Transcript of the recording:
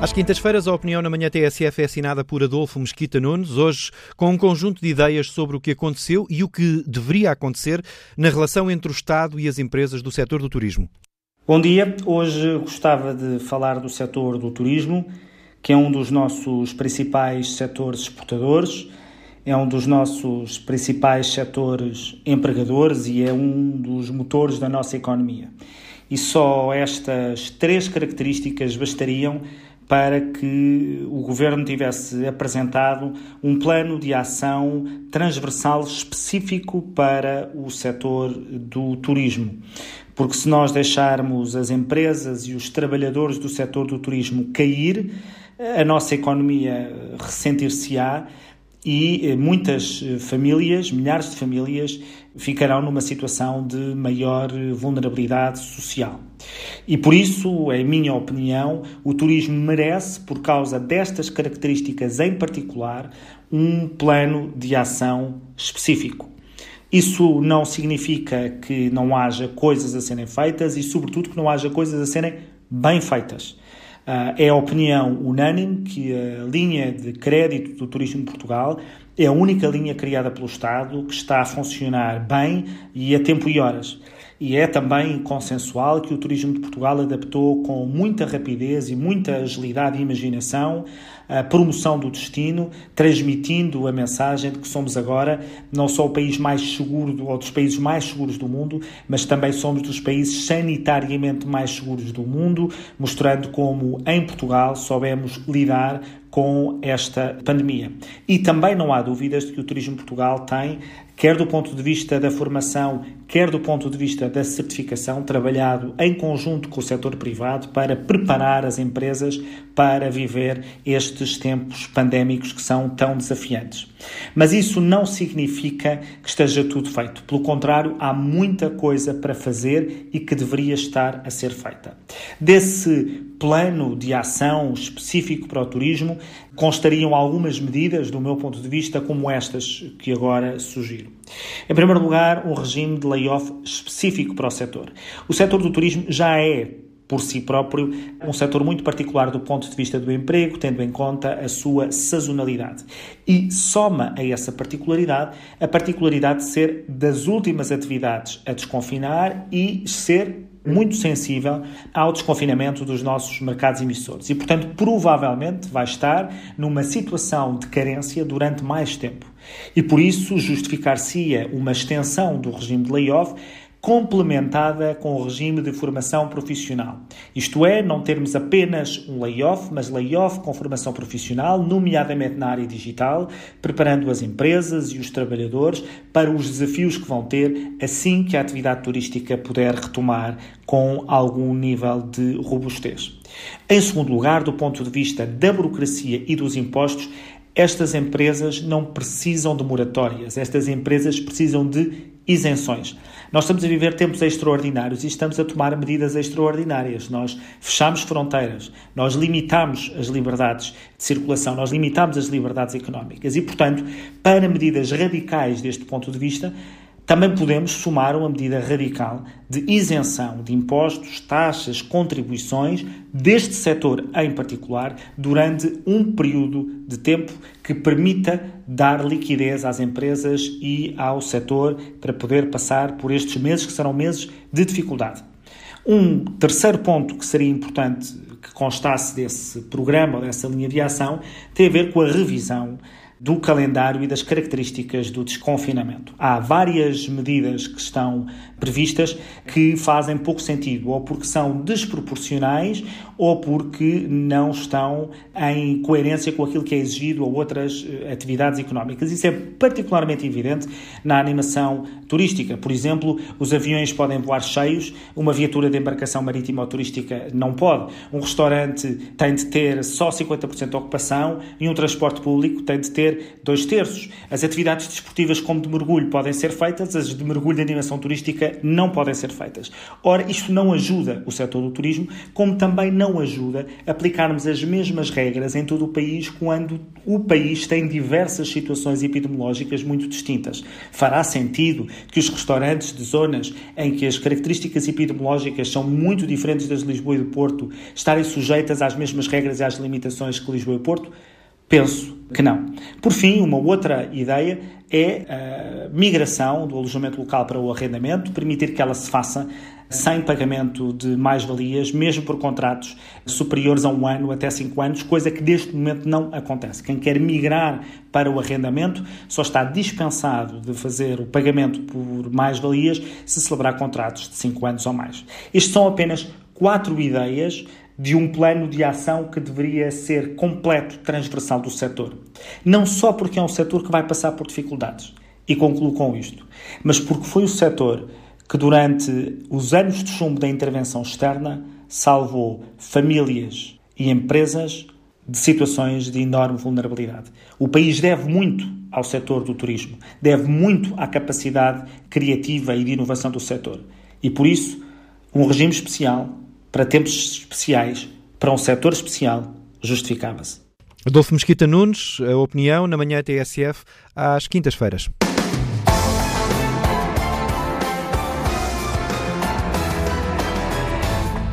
Às quintas-feiras, a opinião na manhã TSF é assinada por Adolfo Mesquita Nunes, hoje com um conjunto de ideias sobre o que aconteceu e o que deveria acontecer na relação entre o Estado e as empresas do setor do turismo. Bom dia, hoje gostava de falar do setor do turismo, que é um dos nossos principais setores exportadores, é um dos nossos principais setores empregadores e é um dos motores da nossa economia. E só estas três características bastariam para que o governo tivesse apresentado um plano de ação transversal específico para o setor do turismo. Porque se nós deixarmos as empresas e os trabalhadores do setor do turismo cair, a nossa economia ressentir-se-á e muitas famílias, milhares de famílias, ficarão numa situação de maior vulnerabilidade social. E por isso, em minha opinião, o turismo merece, por causa destas características em particular, um plano de ação específico. Isso não significa que não haja coisas a serem feitas e, sobretudo, que não haja coisas a serem bem feitas. Ah, é a opinião unânime que a linha de crédito do turismo de Portugal é a única linha criada pelo Estado que está a funcionar bem e a tempo e horas. E é também consensual que o turismo de Portugal adaptou com muita rapidez e muita agilidade e imaginação a promoção do destino, transmitindo a mensagem de que somos agora não só o país mais seguro ou dos países mais seguros do mundo, mas também somos dos países sanitariamente mais seguros do mundo, mostrando como em Portugal soubemos lidar com esta pandemia. E também não há dúvidas de que o Turismo Portugal tem, quer do ponto de vista da formação, quer do ponto de vista da certificação, trabalhado em conjunto com o setor privado para preparar as empresas para viver estes tempos pandémicos que são tão desafiantes. Mas isso não significa que esteja tudo feito. Pelo contrário, há muita coisa para fazer e que deveria estar a ser feita. Desse plano de ação específico para o turismo, constariam algumas medidas, do meu ponto de vista, como estas que agora sugiro. Em primeiro lugar, um regime de layoff específico para o setor. O setor do turismo já é por si próprio, um setor muito particular do ponto de vista do emprego, tendo em conta a sua sazonalidade. E soma a essa particularidade a particularidade de ser das últimas atividades a desconfinar e ser muito sensível ao desconfinamento dos nossos mercados emissores e, portanto, provavelmente vai estar numa situação de carência durante mais tempo. E por isso justificar-se-ia uma extensão do regime de layoff complementada com o regime de formação profissional. Isto é, não termos apenas um layoff, mas layoff com formação profissional, nomeadamente na área digital, preparando as empresas e os trabalhadores para os desafios que vão ter assim que a atividade turística puder retomar com algum nível de robustez. Em segundo lugar, do ponto de vista da burocracia e dos impostos, estas empresas não precisam de moratórias, estas empresas precisam de isenções. Nós estamos a viver tempos extraordinários e estamos a tomar medidas extraordinárias. Nós fechamos fronteiras, nós limitamos as liberdades de circulação, nós limitamos as liberdades económicas e, portanto, para medidas radicais deste ponto de vista, também podemos somar uma medida radical de isenção de impostos, taxas, contribuições deste setor em particular durante um período de tempo que permita dar liquidez às empresas e ao setor para poder passar por estes meses que serão meses de dificuldade. Um terceiro ponto que seria importante que constasse desse programa dessa linha de ação tem a ver com a revisão do calendário e das características do desconfinamento. Há várias medidas que estão previstas que fazem pouco sentido, ou porque são desproporcionais, ou porque não estão em coerência com aquilo que é exigido a outras eh, atividades económicas. Isso é particularmente evidente na animação turística. Por exemplo, os aviões podem voar cheios, uma viatura de embarcação marítima ou turística não pode. Um restaurante tem de ter só 50% de ocupação e um transporte público tem de ter ter dois terços. As atividades desportivas, como de mergulho, podem ser feitas, as de mergulho de animação turística não podem ser feitas. Ora, isto não ajuda o setor do turismo, como também não não ajuda aplicarmos as mesmas regras em todo o país quando o país tem diversas situações epidemiológicas muito distintas. Fará sentido que os restaurantes de zonas em que as características epidemiológicas são muito diferentes das de Lisboa e do Porto estarem sujeitas às mesmas regras e às limitações que Lisboa e Porto? Penso que não. Por fim, uma outra ideia é a migração do alojamento local para o arrendamento, permitir que ela se faça sem pagamento de mais-valias, mesmo por contratos superiores a um ano até cinco anos, coisa que neste momento não acontece. Quem quer migrar para o arrendamento só está dispensado de fazer o pagamento por mais-valias se celebrar contratos de cinco anos ou mais. Estes são apenas quatro ideias de um plano de ação que deveria ser completo, transversal do setor. Não só porque é um setor que vai passar por dificuldades, e concluo com isto, mas porque foi o setor que durante os anos de chumbo da intervenção externa salvou famílias e empresas de situações de enorme vulnerabilidade. O país deve muito ao setor do turismo, deve muito à capacidade criativa e de inovação do setor. E por isso, um regime especial, para tempos especiais, para um setor especial, justificava-se. Adolfo Mesquita Nunes, a opinião na manhã TSF, às quintas-feiras.